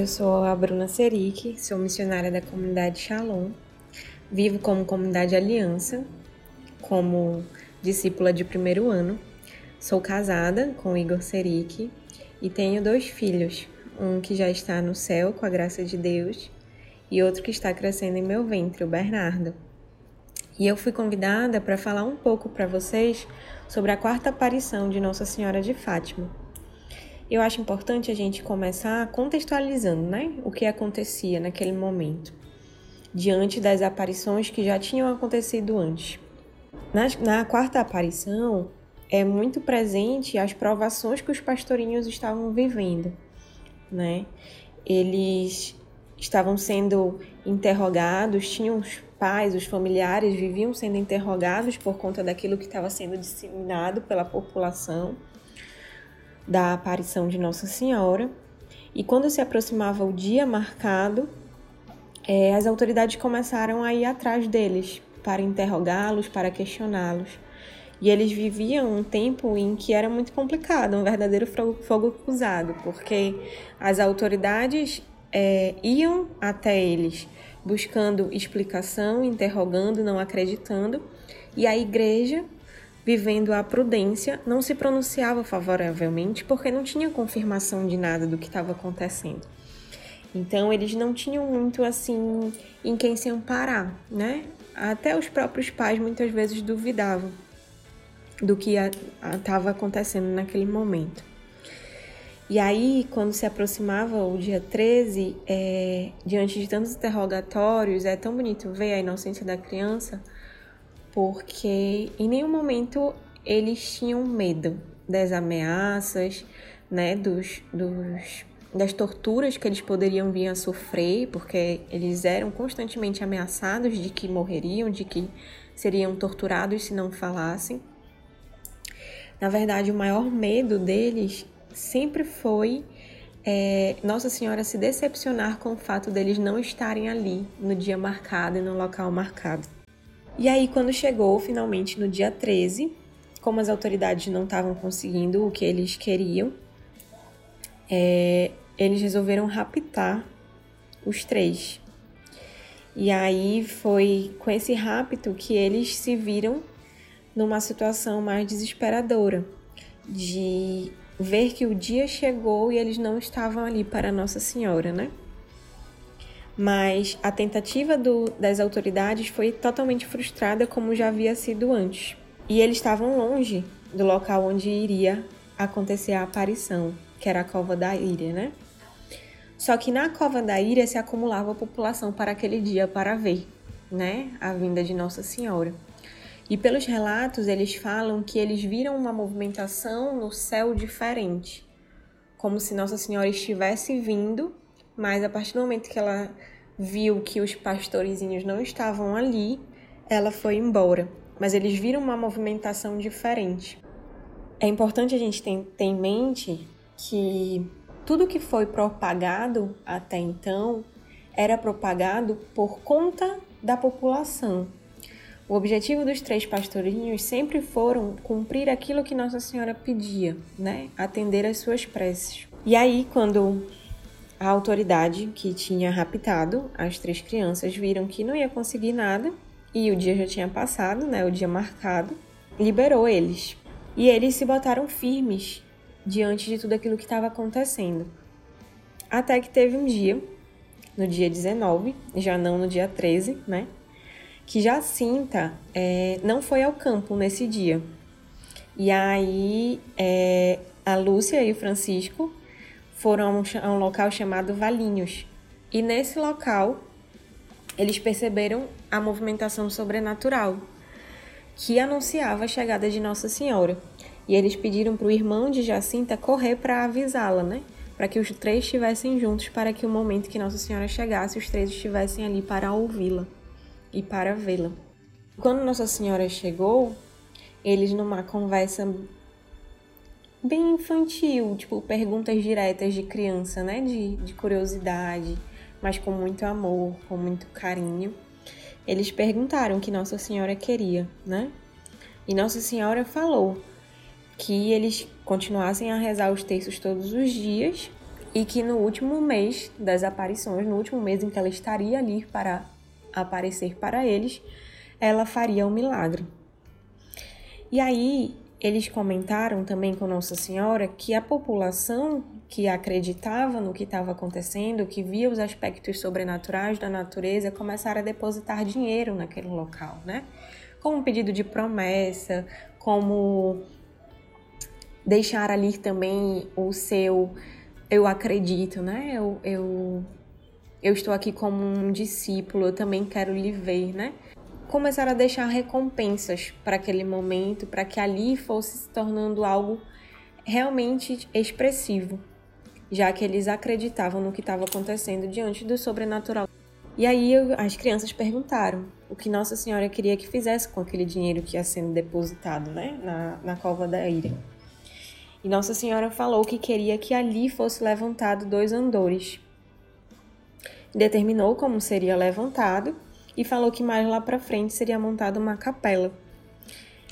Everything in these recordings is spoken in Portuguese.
eu sou a Bruna Seric, sou missionária da comunidade Shalom. Vivo como comunidade Aliança, como discípula de primeiro ano. Sou casada com Igor Seric e tenho dois filhos, um que já está no céu com a graça de Deus e outro que está crescendo em meu ventre, o Bernardo. E eu fui convidada para falar um pouco para vocês sobre a quarta aparição de Nossa Senhora de Fátima. Eu acho importante a gente começar contextualizando, né, o que acontecia naquele momento, diante das aparições que já tinham acontecido antes. Na, na quarta aparição, é muito presente as provações que os pastorinhos estavam vivendo, né? Eles estavam sendo interrogados, tinham os pais, os familiares viviam sendo interrogados por conta daquilo que estava sendo disseminado pela população da aparição de Nossa Senhora. E quando se aproximava o dia marcado, é, as autoridades começaram a ir atrás deles para interrogá-los, para questioná-los. E eles viviam um tempo em que era muito complicado, um verdadeiro fogo cruzado, porque as autoridades é, iam até eles buscando explicação, interrogando, não acreditando, e a igreja, vivendo a prudência, não se pronunciava favoravelmente porque não tinha confirmação de nada do que estava acontecendo. Então eles não tinham muito assim em quem se amparar, né? Até os próprios pais muitas vezes duvidavam do que estava acontecendo naquele momento. E aí, quando se aproximava o dia 13, é, diante de tantos interrogatórios, é tão bonito ver a inocência da criança, porque em nenhum momento eles tinham medo das ameaças, né, dos, dos, das torturas que eles poderiam vir a sofrer, porque eles eram constantemente ameaçados de que morreriam, de que seriam torturados se não falassem. Na verdade, o maior medo deles sempre foi é, Nossa Senhora se decepcionar com o fato deles não estarem ali no dia marcado e no local marcado. E aí, quando chegou finalmente no dia 13, como as autoridades não estavam conseguindo o que eles queriam, é, eles resolveram raptar os três. E aí foi com esse rapto que eles se viram numa situação mais desesperadora de ver que o dia chegou e eles não estavam ali para Nossa Senhora, né? Mas a tentativa do, das autoridades foi totalmente frustrada, como já havia sido antes. E eles estavam longe do local onde iria acontecer a aparição, que era a Cova da Ilha, né? Só que na Cova da Ilha se acumulava a população para aquele dia para ver, né, a vinda de Nossa Senhora. E pelos relatos, eles falam que eles viram uma movimentação no céu diferente, como se Nossa Senhora estivesse vindo, mas a partir do momento que ela viu que os pastorezinhos não estavam ali, ela foi embora. Mas eles viram uma movimentação diferente. É importante a gente ter, em mente que tudo que foi propagado até então era propagado por conta da população, o objetivo dos três pastorinhos sempre foram cumprir aquilo que Nossa Senhora pedia, né? Atender às suas preces. E aí, quando a autoridade que tinha raptado as três crianças viram que não ia conseguir nada e o dia já tinha passado, né? O dia marcado, liberou eles. E eles se botaram firmes diante de tudo aquilo que estava acontecendo. Até que teve um dia, no dia 19, já não no dia 13, né? que Jacinta é, não foi ao campo nesse dia. E aí é, a Lúcia e o Francisco foram a um, local chamado Valinhos. E nesse local eles perceberam a movimentação sobrenatural que anunciava a chegada de Nossa Senhora. E eles pediram para o irmão de Jacinta correr para avisá-la, né? Para que os três estivessem juntos, para que o momento que Nossa Senhora chegasse, os três estivessem ali para ouvi-la e para vê-la. Quando Nossa Senhora chegou, eles numa conversa bem infantil, tipo perguntas diretas de criança, né? De, de curiosidade, mas com muito amor, com muito carinho. Eles perguntaram o que Nossa Senhora queria, né? E Nossa Senhora falou que eles continuassem a rezar os textos todos os dias, e que no último mês das aparições, no último mês em que ela estaria ali para aparecer para eles, ela faria um milagre. E aí eles comentaram também com Nossa Senhora que a população que acreditava no que estava acontecendo, que via os aspectos sobrenaturais da natureza, começaram a depositar dinheiro naquele local, né? Como um pedido de promessa, como deixar ali também o seu eu acredito, né? Eu, eu, eu estou aqui como um discípulo, eu também quero lhe ver, né? Começaram a deixar recompensas para aquele momento, para que ali fosse se tornando algo realmente expressivo, já que eles acreditavam no que estava acontecendo diante do sobrenatural. E aí as crianças perguntaram o que Nossa Senhora queria que fizesse com aquele dinheiro que ia sendo depositado, né, na, na cova da ira. E Nossa Senhora falou que queria que ali fosse levantado dois andores. Determinou como seria levantado e falou que mais lá para frente seria montada uma capela,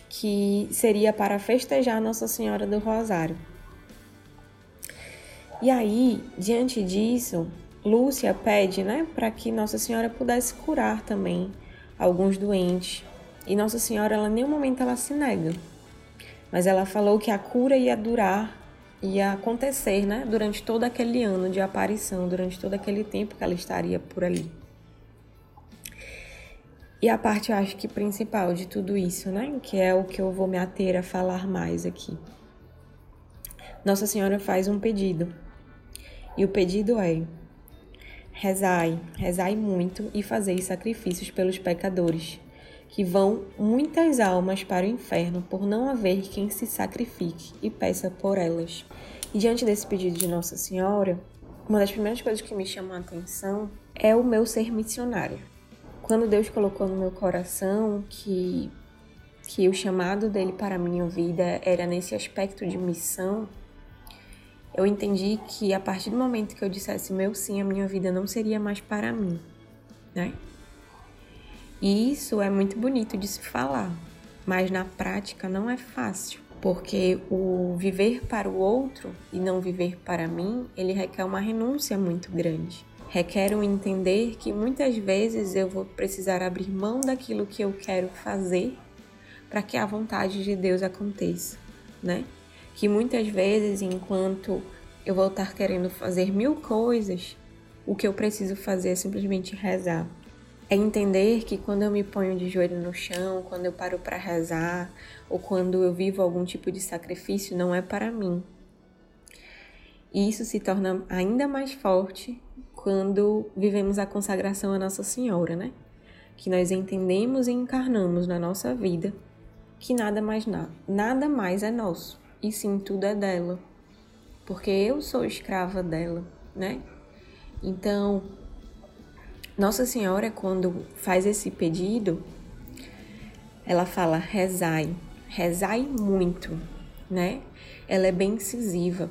que seria para festejar Nossa Senhora do Rosário. E aí, diante disso, Lúcia pede, né, para que Nossa Senhora pudesse curar também alguns doentes. E Nossa Senhora, ela em nenhum momento ela se nega mas ela falou que a cura ia durar, ia acontecer, né, durante todo aquele ano de aparição, durante todo aquele tempo que ela estaria por ali. E a parte, eu acho que principal de tudo isso, né, que é o que eu vou me ater a falar mais aqui. Nossa Senhora faz um pedido. E o pedido é: rezai, rezai muito e fazei sacrifícios pelos pecadores que vão muitas almas para o inferno por não haver quem se sacrifique e peça por elas. E diante desse pedido de Nossa Senhora, uma das primeiras coisas que me chamou a atenção é o meu ser missionário. Quando Deus colocou no meu coração que que o chamado dele para a minha vida era nesse aspecto de missão, eu entendi que a partir do momento que eu dissesse meu sim, a minha vida não seria mais para mim, né? E isso é muito bonito de se falar, mas na prática não é fácil, porque o viver para o outro e não viver para mim, ele requer uma renúncia muito grande. Requer um entender que muitas vezes eu vou precisar abrir mão daquilo que eu quero fazer para que a vontade de Deus aconteça, né? Que muitas vezes, enquanto eu vou estar querendo fazer mil coisas, o que eu preciso fazer é simplesmente rezar é entender que quando eu me ponho de joelho no chão, quando eu paro para rezar, ou quando eu vivo algum tipo de sacrifício, não é para mim. E isso se torna ainda mais forte quando vivemos a consagração a Nossa Senhora, né? Que nós entendemos e encarnamos na nossa vida que nada mais nada, nada mais é nosso, e sim tudo é dela. Porque eu sou escrava dela, né? Então, nossa Senhora, quando faz esse pedido, ela fala rezai, rezai muito, né? Ela é bem incisiva,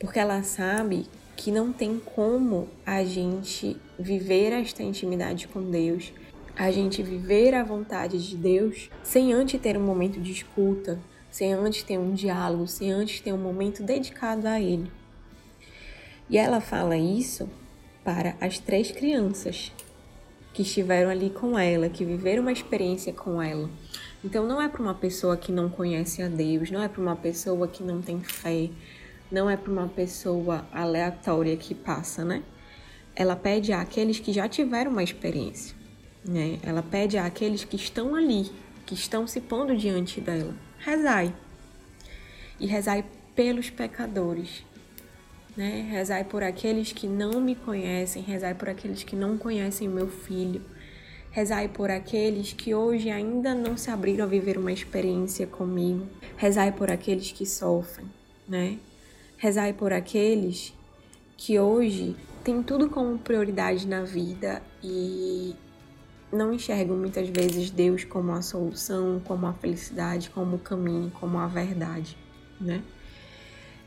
porque ela sabe que não tem como a gente viver esta intimidade com Deus, a gente viver a vontade de Deus sem antes ter um momento de escuta, sem antes ter um diálogo, sem antes ter um momento dedicado a Ele. E ela fala isso para as três crianças que estiveram ali com ela, que viveram uma experiência com ela. Então não é para uma pessoa que não conhece a Deus, não é para uma pessoa que não tem fé, não é para uma pessoa aleatória que passa, né? Ela pede àqueles que já tiveram uma experiência, né? Ela pede àqueles que estão ali, que estão se pondo diante dela. Rezai. E rezai pelos pecadores, né? Rezai por aqueles que não me conhecem, rezai por aqueles que não conhecem o meu filho. Rezai por aqueles que hoje ainda não se abriram a viver uma experiência comigo. Rezai por aqueles que sofrem, né? Rezai por aqueles que hoje têm tudo como prioridade na vida e não enxergam muitas vezes Deus como a solução, como a felicidade, como o caminho, como a verdade, né?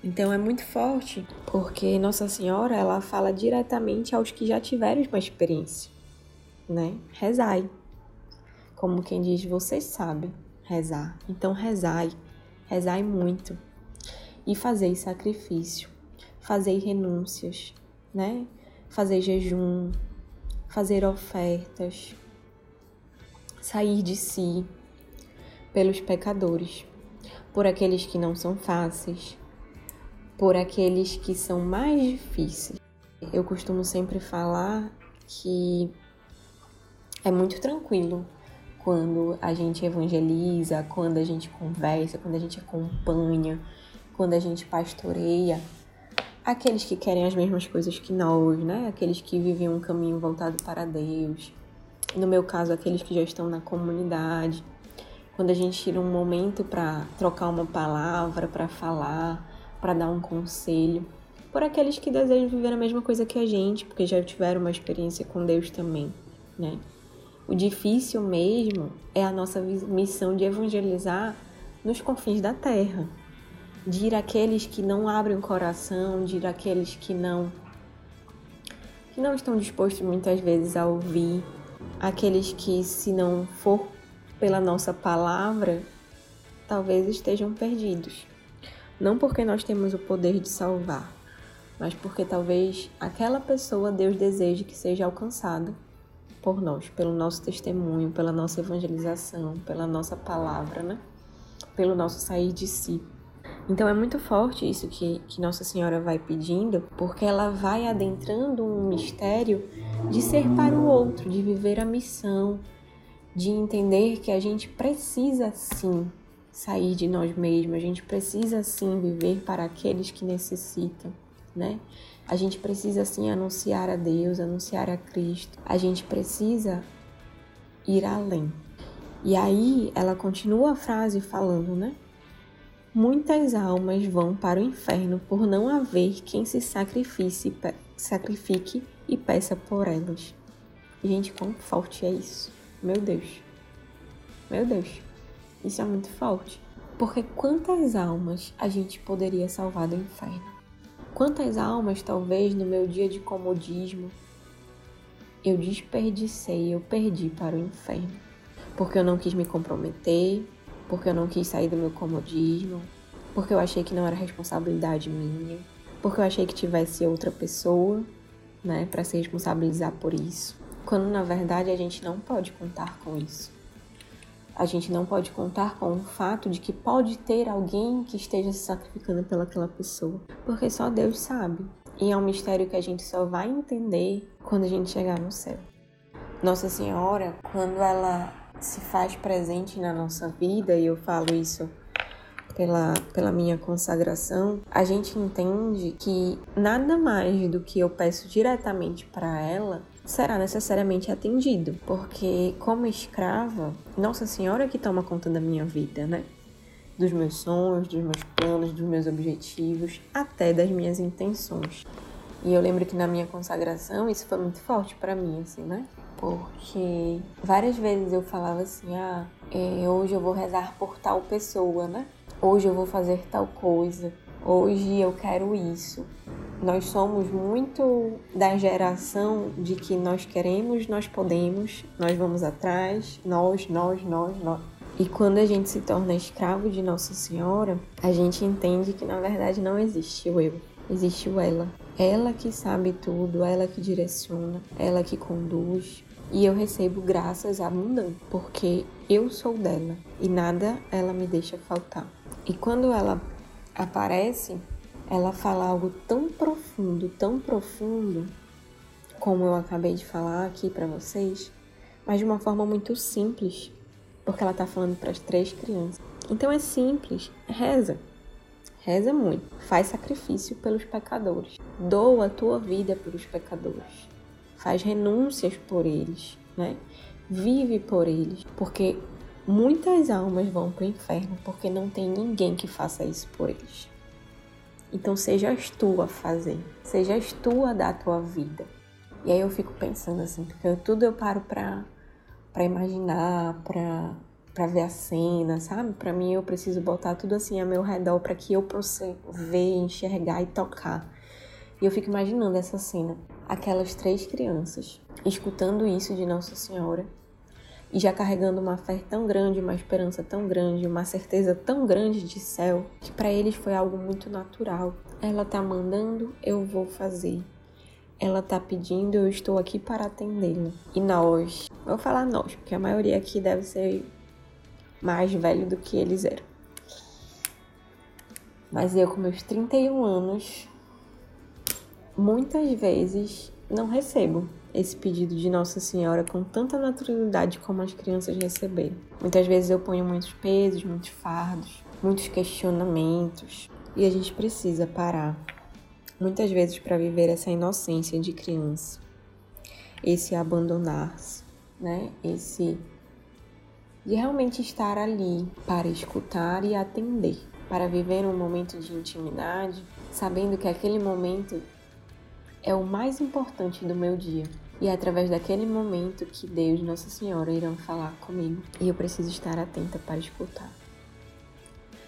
Então é muito forte, porque Nossa Senhora, ela fala diretamente aos que já tiveram uma experiência, né? Rezai. Como quem diz, vocês sabem rezar. Então rezai, rezai muito e fazei sacrifício. fazer renúncias, né? Fazer jejum, fazer ofertas, sair de si pelos pecadores, por aqueles que não são fáceis, por aqueles que são mais difíceis. Eu costumo sempre falar que é muito tranquilo quando a gente evangeliza, quando a gente conversa, quando a gente acompanha, quando a gente pastoreia aqueles que querem as mesmas coisas que nós, né? Aqueles que vivem um caminho voltado para Deus. No meu caso, aqueles que já estão na comunidade. Quando a gente tira um momento para trocar uma palavra, para falar, para dar um conselho, por aqueles que desejam viver a mesma coisa que a gente, porque já tiveram uma experiência com Deus também, né? O difícil mesmo é a nossa missão de evangelizar nos confins da terra, de ir àqueles que não abrem o coração, de ir àqueles que não que não estão dispostos muitas vezes a ouvir, aqueles que se não for pela nossa palavra, talvez estejam perdidos. Não porque nós temos o poder de salvar, mas porque talvez aquela pessoa Deus deseje que seja alcançada por nós, pelo nosso testemunho, pela nossa evangelização, pela nossa palavra, né? Pelo nosso sair de si. Então é muito forte isso que, que Nossa Senhora vai pedindo, porque ela vai adentrando um mistério de ser para o outro, de viver a missão, de entender que a gente precisa sim sair de nós mesmos, a gente precisa sim viver para aqueles que necessitam, né? A gente precisa sim anunciar a Deus, anunciar a Cristo. A gente precisa ir além. E aí ela continua a frase falando, né? Muitas almas vão para o inferno por não haver quem se sacrifique, e peça por elas. Gente, quão forte é isso? Meu Deus. Meu Deus. Isso é muito forte. Porque quantas almas a gente poderia salvar do inferno? Quantas almas, talvez, no meu dia de comodismo, eu desperdicei, eu perdi para o inferno. Porque eu não quis me comprometer, porque eu não quis sair do meu comodismo, porque eu achei que não era responsabilidade minha, porque eu achei que tivesse outra pessoa, né, para se responsabilizar por isso. Quando na verdade a gente não pode contar com isso. A gente não pode contar com o fato de que pode ter alguém que esteja se sacrificando pelaquela pessoa, porque só Deus sabe. E é um mistério que a gente só vai entender quando a gente chegar no céu. Nossa Senhora, quando ela se faz presente na nossa vida, e eu falo isso pela, pela minha consagração, a gente entende que nada mais do que eu peço diretamente para ela será necessariamente atendido, porque como escrava, Nossa Senhora é que toma conta da minha vida, né? Dos meus sonhos, dos meus planos, dos meus objetivos, até das minhas intenções. E eu lembro que na minha consagração isso foi muito forte para mim, assim, né? Porque várias vezes eu falava assim: ah, é, hoje eu vou rezar por tal pessoa, né? Hoje eu vou fazer tal coisa. Hoje eu quero isso. Nós somos muito da geração de que nós queremos, nós podemos, nós vamos atrás, nós, nós, nós, nós. E quando a gente se torna escravo de Nossa Senhora, a gente entende que na verdade não existe o eu, existe o ela. Ela que sabe tudo, ela que direciona, ela que conduz. E eu recebo graças abundantes, porque eu sou dela e nada ela me deixa faltar. E quando ela aparece, ela fala algo tão profundo, tão profundo, como eu acabei de falar aqui para vocês, mas de uma forma muito simples, porque ela tá falando para as três crianças. Então é simples, reza. Reza muito, faz sacrifício pelos pecadores, doa a tua vida pelos pecadores, faz renúncias por eles, né? Vive por eles, porque muitas almas vão para o inferno porque não tem ninguém que faça isso por eles. Então sejas tu a fazer, sejas tu a dar a tua vida. E aí eu fico pensando assim, porque tudo eu paro pra, pra imaginar, pra, pra ver a cena, sabe? Pra mim eu preciso botar tudo assim a meu redor para que eu possa ver, enxergar e tocar. E eu fico imaginando essa cena, aquelas três crianças escutando isso de Nossa Senhora e já carregando uma fé tão grande, uma esperança tão grande, uma certeza tão grande de céu, que para eles foi algo muito natural. ela tá mandando, eu vou fazer. Ela tá pedindo, eu estou aqui para atendê-la. E nós, vou falar nós, porque a maioria aqui deve ser mais velho do que eles eram. Mas eu, com meus 31 anos, muitas vezes não recebo esse pedido de Nossa Senhora com tanta naturalidade como as crianças receberam. Muitas vezes eu ponho muitos pesos, muitos fardos, muitos questionamentos e a gente precisa parar muitas vezes para viver essa inocência de criança, esse abandonar-se, né? Esse de realmente estar ali para escutar e atender, para viver um momento de intimidade, sabendo que aquele momento é o mais importante do meu dia. E é através daquele momento que Deus e Nossa Senhora irão falar comigo. E eu preciso estar atenta para escutar.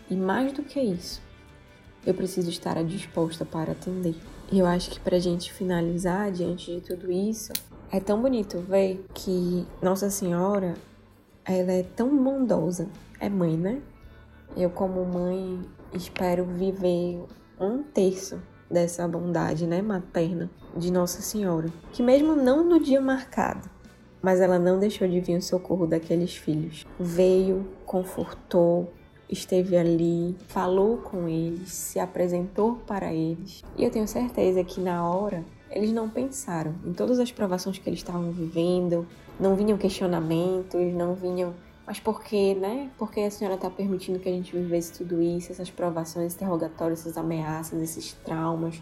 E mais do que isso, eu preciso estar disposta para atender. E eu acho que para a gente finalizar, diante de tudo isso, é tão bonito ver que Nossa Senhora ela é tão bondosa. É mãe, né? Eu, como mãe, espero viver um terço dessa bondade, né, materna de Nossa Senhora, que mesmo não no dia marcado, mas ela não deixou de vir o socorro daqueles filhos. Veio, confortou, esteve ali, falou com eles, se apresentou para eles. E eu tenho certeza que na hora eles não pensaram em todas as provações que eles estavam vivendo, não vinham questionamentos, não vinham. Mas por que, né? Por que a senhora está permitindo que a gente vivesse tudo isso, essas provações, interrogatórios, essas ameaças, esses traumas,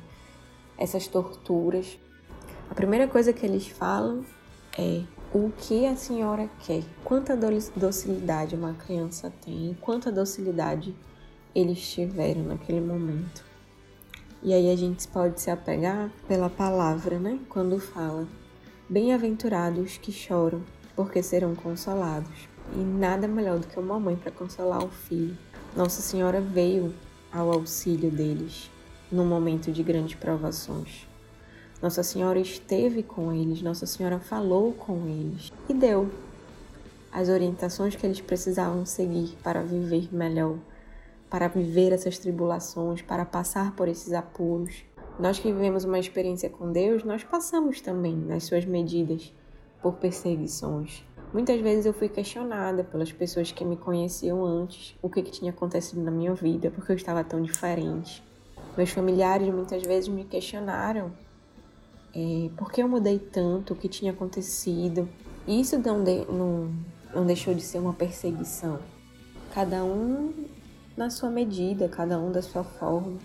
essas torturas? A primeira coisa que eles falam é o que a senhora quer, quanta docilidade uma criança tem, quanta docilidade eles tiveram naquele momento. E aí a gente pode se apegar pela palavra, né? Quando fala Bem-aventurados que choram, porque serão consolados. E nada melhor do que uma mãe para consolar o filho. Nossa Senhora veio ao auxílio deles no momento de grandes provações. Nossa Senhora esteve com eles, Nossa Senhora falou com eles e deu as orientações que eles precisavam seguir para viver melhor, para viver essas tribulações, para passar por esses apuros. Nós que vivemos uma experiência com Deus, nós passamos também nas suas medidas por perseguições. Muitas vezes eu fui questionada pelas pessoas que me conheciam antes, o que, que tinha acontecido na minha vida, porque eu estava tão diferente. Meus familiares muitas vezes me questionaram é, por que eu mudei tanto, o que tinha acontecido. E isso não, de, não, não deixou de ser uma perseguição. Cada um na sua medida, cada um da sua forma.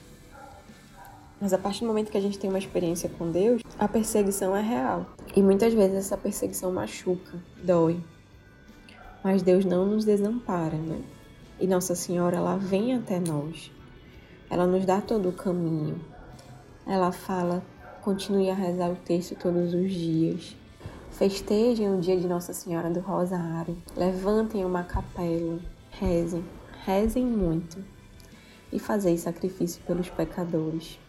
Mas a partir do momento que a gente tem uma experiência com Deus, a perseguição é real. E muitas vezes essa perseguição machuca, dói. Mas Deus não nos desampara, né? E Nossa Senhora, ela vem até nós. Ela nos dá todo o caminho. Ela fala: continue a rezar o texto todos os dias. Festejem o dia de Nossa Senhora do Rosário. Levantem uma capela. Rezem, rezem muito. E fazei sacrifício pelos pecadores.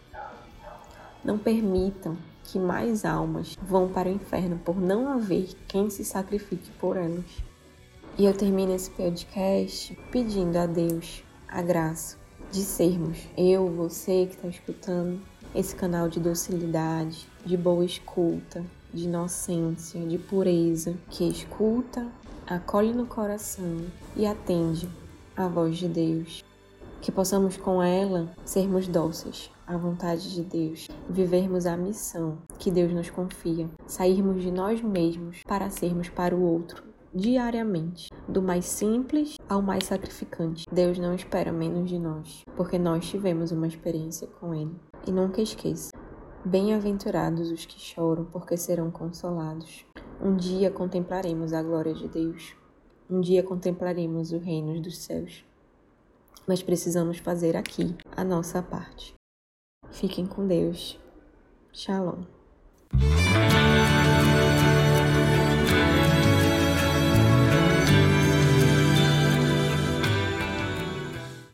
Não permitam que mais almas vão para o inferno por não haver quem se sacrifique por elas. E eu termino esse podcast pedindo a Deus a graça de sermos eu, você que está escutando, esse canal de docilidade, de boa escuta, de inocência, de pureza, que escuta, acolhe no coração e atende à voz de Deus. Que possamos com ela sermos dóceis à vontade de Deus, vivermos a missão que Deus nos confia, sairmos de nós mesmos para sermos para o outro diariamente, do mais simples ao mais sacrificante. Deus não espera menos de nós, porque nós tivemos uma experiência com Ele. E nunca esqueça: bem-aventurados os que choram, porque serão consolados. Um dia contemplaremos a glória de Deus. Um dia contemplaremos o reino dos céus. Mas precisamos fazer aqui a nossa parte. Fiquem com Deus. Shalom.